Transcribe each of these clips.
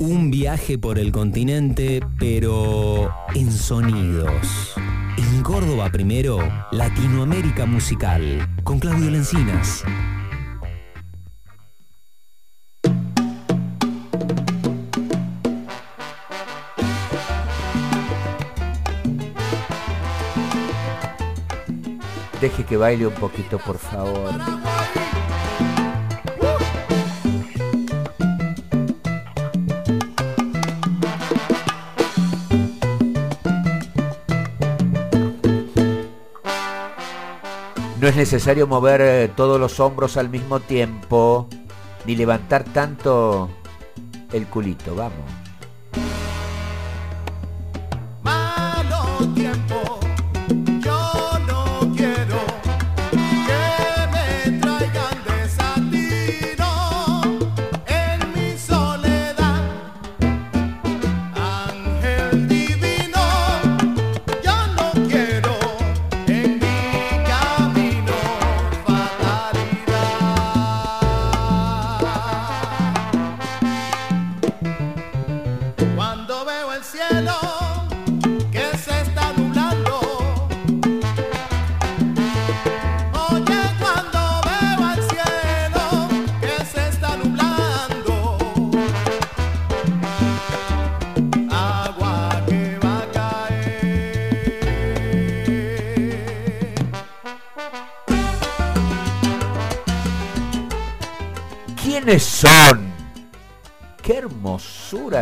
Un viaje por el continente, pero en sonidos. En Córdoba primero, Latinoamérica Musical, con Claudio Lencinas. Deje que baile un poquito, por favor. No es necesario mover eh, todos los hombros al mismo tiempo, ni levantar tanto el culito, vamos. ¿Quiénes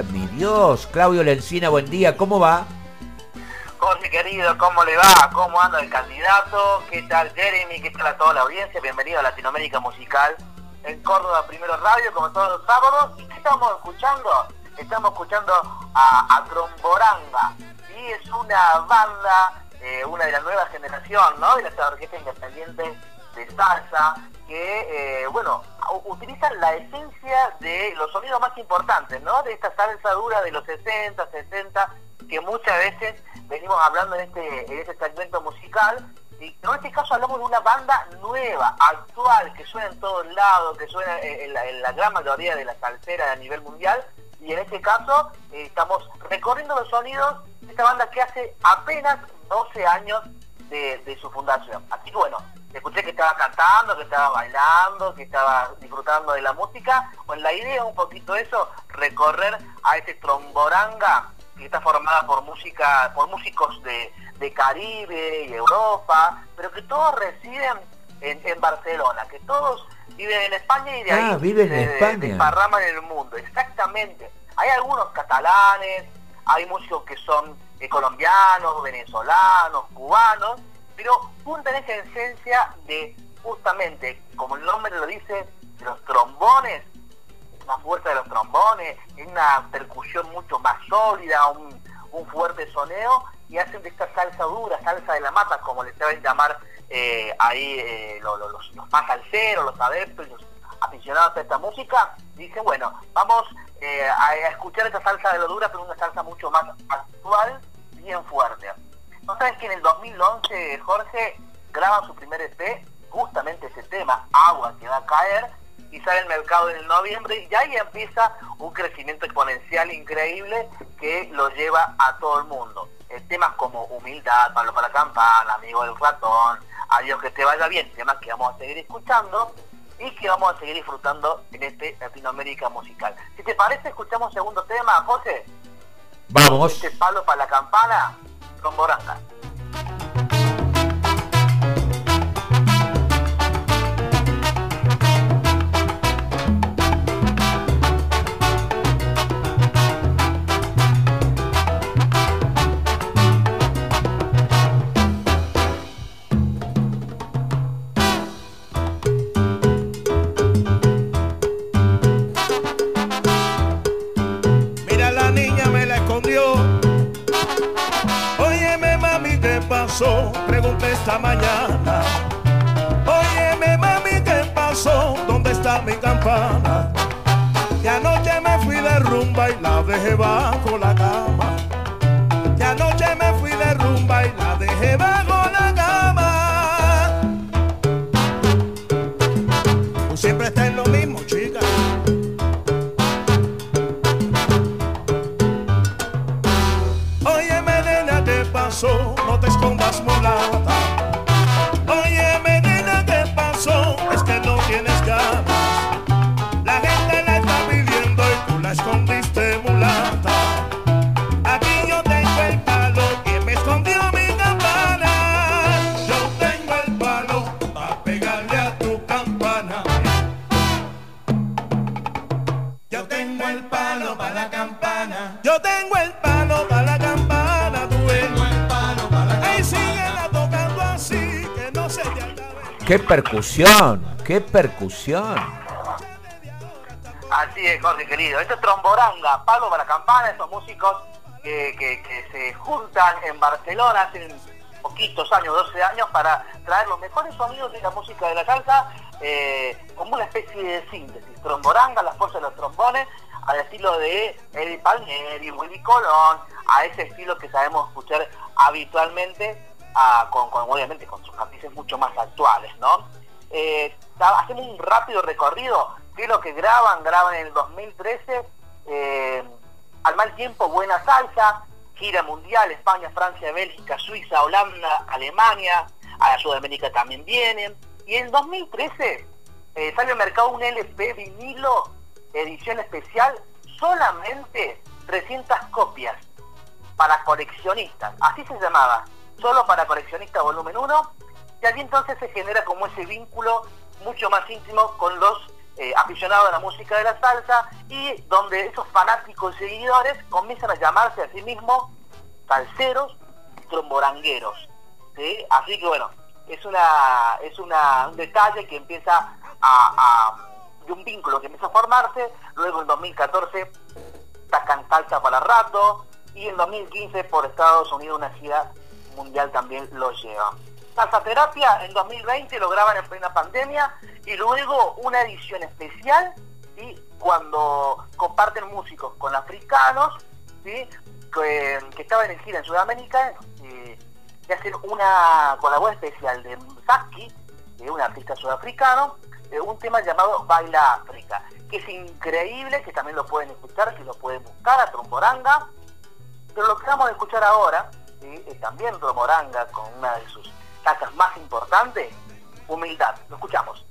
mi Dios! Claudio Lencina, buen día, ¿cómo va? Jorge querido, ¿cómo le va? ¿Cómo anda el candidato? ¿Qué tal Jeremy? ¿Qué tal a toda la audiencia? Bienvenido a Latinoamérica Musical en Córdoba Primero Radio, como todos los sábados. ¿Y qué estamos escuchando? Estamos escuchando a, Tromboranga. Y es una banda, eh, una de la nueva generación, ¿no? De las orquestas independientes de salsa, que, eh, bueno, utilizan la esencia de los sonidos más importantes, ¿no? De esta salsa dura de los 60, 70, que muchas veces venimos hablando en este, en este segmento musical. Y en este caso hablamos de una banda nueva, actual, que suena en todos lados, que suena en la, gran mayoría de las salseras a nivel mundial. Y en este caso eh, estamos recorriendo los sonidos de esta banda que hace apenas 12 años de, de su fundación. Así que bueno, escuché que estaba cantando, que estaba bailando, que estaba disfrutando de la música. Bueno, la idea es un poquito eso, recorrer a ese tromboranga que está formada por música, por músicos de, Caribe y Europa, pero que todos residen en, Barcelona, que todos viven en España y de ah, ahí viven en España. en el mundo, exactamente. Hay algunos catalanes, hay músicos que son eh, colombianos, venezolanos, cubanos, pero juntan esa esencia de justamente, como el nombre lo dice, de los trombones, una fuerza de los trombones, una percusión mucho más sólida, un, fuerte soneo, y hacen de esta salsa dura, salsa de la mata, como le saben llamar eh, ahí eh, los, los, más salseros, los adeptos, los aficionados a esta música, dicen, bueno, vamos eh, a, escuchar esta salsa de lo dura, pero una salsa mucho más actual, bien fuerte. ¿No sabes que en el 2011 Jorge graba su primer EP, justamente ese tema, Agua que va a caer, y sale al mercado en el noviembre y ahí empieza un crecimiento exponencial increíble que lo lleva a todo el mundo. Eh, temas como Humildad, Pablo para la Campana, Amigo del Ratón, Adiós que te vaya bien, temas que vamos a seguir escuchando y que vamos a seguir disfrutando en este Latinoamérica musical. Si te parece, escuchamos segundo tema, José. Vamos. Este palo para la campana con Boranga. esta mañana. Óyeme, mami, ¿qué pasó? ¿Dónde está mi campana? De anoche me fui de rumba y la dejé bajo la cama. De anoche me fui de rumba y la dejé bajo la cama. Tú siempre estás en lo mismo, chica. Óyeme, nena, ¿qué pasó? No te escondas mulata. Tengo el palo para la campana. Yo tengo el palo para la campana. Tú ves. Ay, síguela tocando así, que no se te acabe. ¡Qué percusión! ¡Qué percusión! Así es, Jorge querido. Esto es Tromboranga, palo para la campana, estos músicos que, que- que se juntan en Barcelona hace poquitos años, 12 años, para traer los mejores sonidos de la música de la salsa, eh, como una especie de síntesis. Tromboranga, la fuerza de los trombones, al estilo de Eddie Palmieri, Willy Colón, a ese estilo que sabemos escuchar habitualmente, a- con, con- obviamente con sus matices mucho más actuales, ¿no? Eh, hacemos un rápido recorrido qué es lo que graban, graban en el 2013 eh, al mal tiempo buena salsa, gira mundial, España, Francia, Bélgica, Suiza, Holanda, Alemania, a la Sudamérica también vienen, y en 2013 eh, sale al mercado un LP vinilo edición especial, solamente 300 copias para coleccionistas, así se llamaba, solo para coleccionistas volumen 1, y allí entonces se genera como ese vínculo mucho más íntimo con los eh, aficionados a la música de la salsa y donde esos fanáticos seguidores comienzan a llamarse a sí mismos salseros tromborangueros. ¿sí? Así que bueno, es una es una, un detalle que empieza a- de un vínculo que empieza a formarse, luego en 2014 sacan salsa para rato y en 2015 por Estados Unidos una gira mundial también lo lleva. Salsa Terapia en 2020 lo graban en plena pandemia y luego una edición especial cuando comparten músicos con africanos ¿sí? que, que estaban en gira en Sudamérica eh, y hacen una colaboración especial de Saki, de un artista sudafricano, de un tema llamado Baila África, que es increíble, que también lo pueden escuchar, que lo pueden buscar a Tromboranga, pero lo que vamos a escuchar ahora ¿sí? es también Tromboranga con una de sus tazas más importantes, Humildad. Lo escuchamos.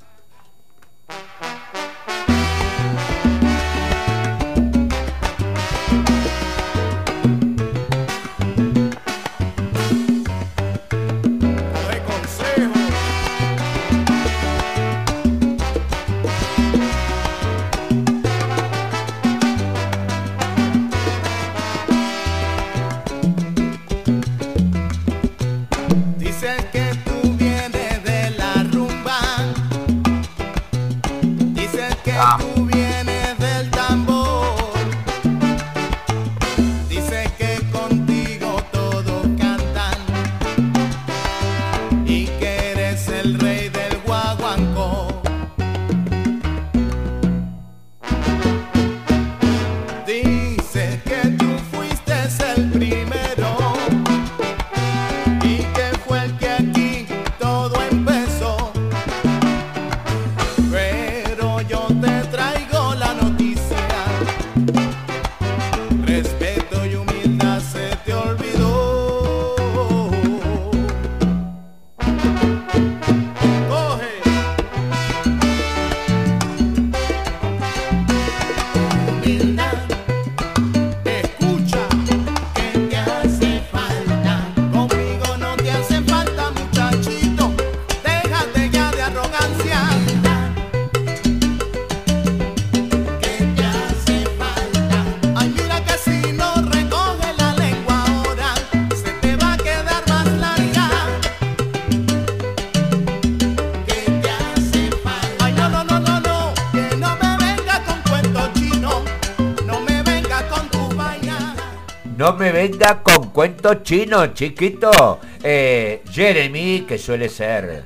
No me venga con cuentos chinos, chiquito. Eh, Jeremy, que suele ser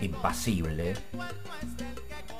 impasible,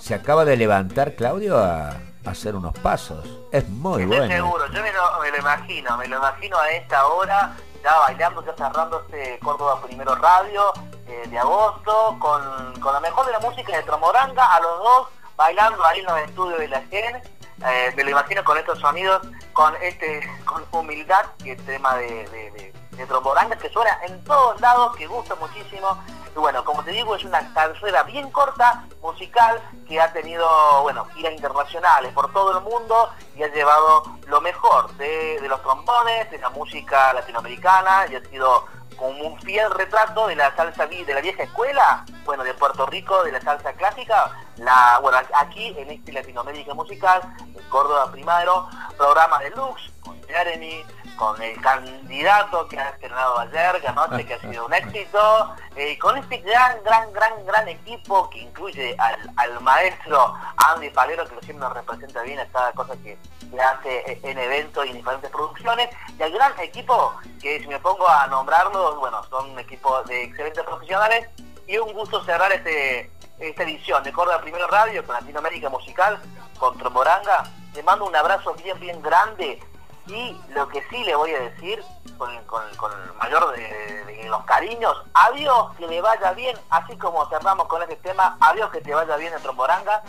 se acaba de levantar, Claudio, a, hacer unos pasos. Es muy Estoy bueno. seguro, yo me lo, me lo imagino, me lo imagino a esta hora, ya bailando, ya cerrando este Córdoba Primero Radio eh, de agosto, con, con la mejor de la música de Tromoranga, a los dos bailando ahí en los estudios de la GEN. Eh, me lo imagino con estos sonidos, con este, con humildad, que es tema de- de tromboranga que suena en todos lados, que gusta muchísimo. Y bueno, como te digo, es una carrera bien corta, musical, que ha tenido, bueno, giras internacionales por todo el mundo y ha llevado lo mejor de, de los trombones, de la música latinoamericana y ha sido como un fiel retrato de la salsa de la vieja escuela, bueno, de Puerto Rico, de la salsa clásica, la, bueno, aquí en este Latinoamérica Musical, en Córdoba Primero, programa de Lux, con Jeremy, con el candidato que ha estrenado ayer, Ganoche, que ha sido un éxito, eh, con este gran, gran, gran, gran equipo que incluye al, maestro Andy Palero, que siempre nos representa bien a cada cosa que, le hace en eventos y en diferentes producciones, y al gran equipo que si me pongo a nombrarlos, bueno, son un equipo de excelentes profesionales, y un gusto cerrar este, esta edición de Córdoba Primero Radio con Latinoamérica Musical, con Tromboranga. Le mando un abrazo bien, bien grande y lo que sí le voy a decir, con, el mayor de, los cariños, adiós, que le vaya bien, así como cerramos con este tema, adiós, que te vaya bien en Tromboranga,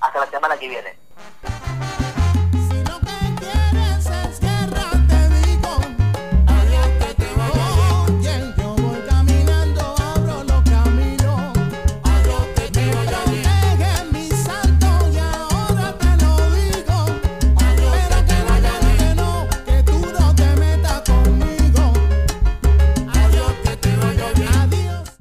hasta la semana que viene.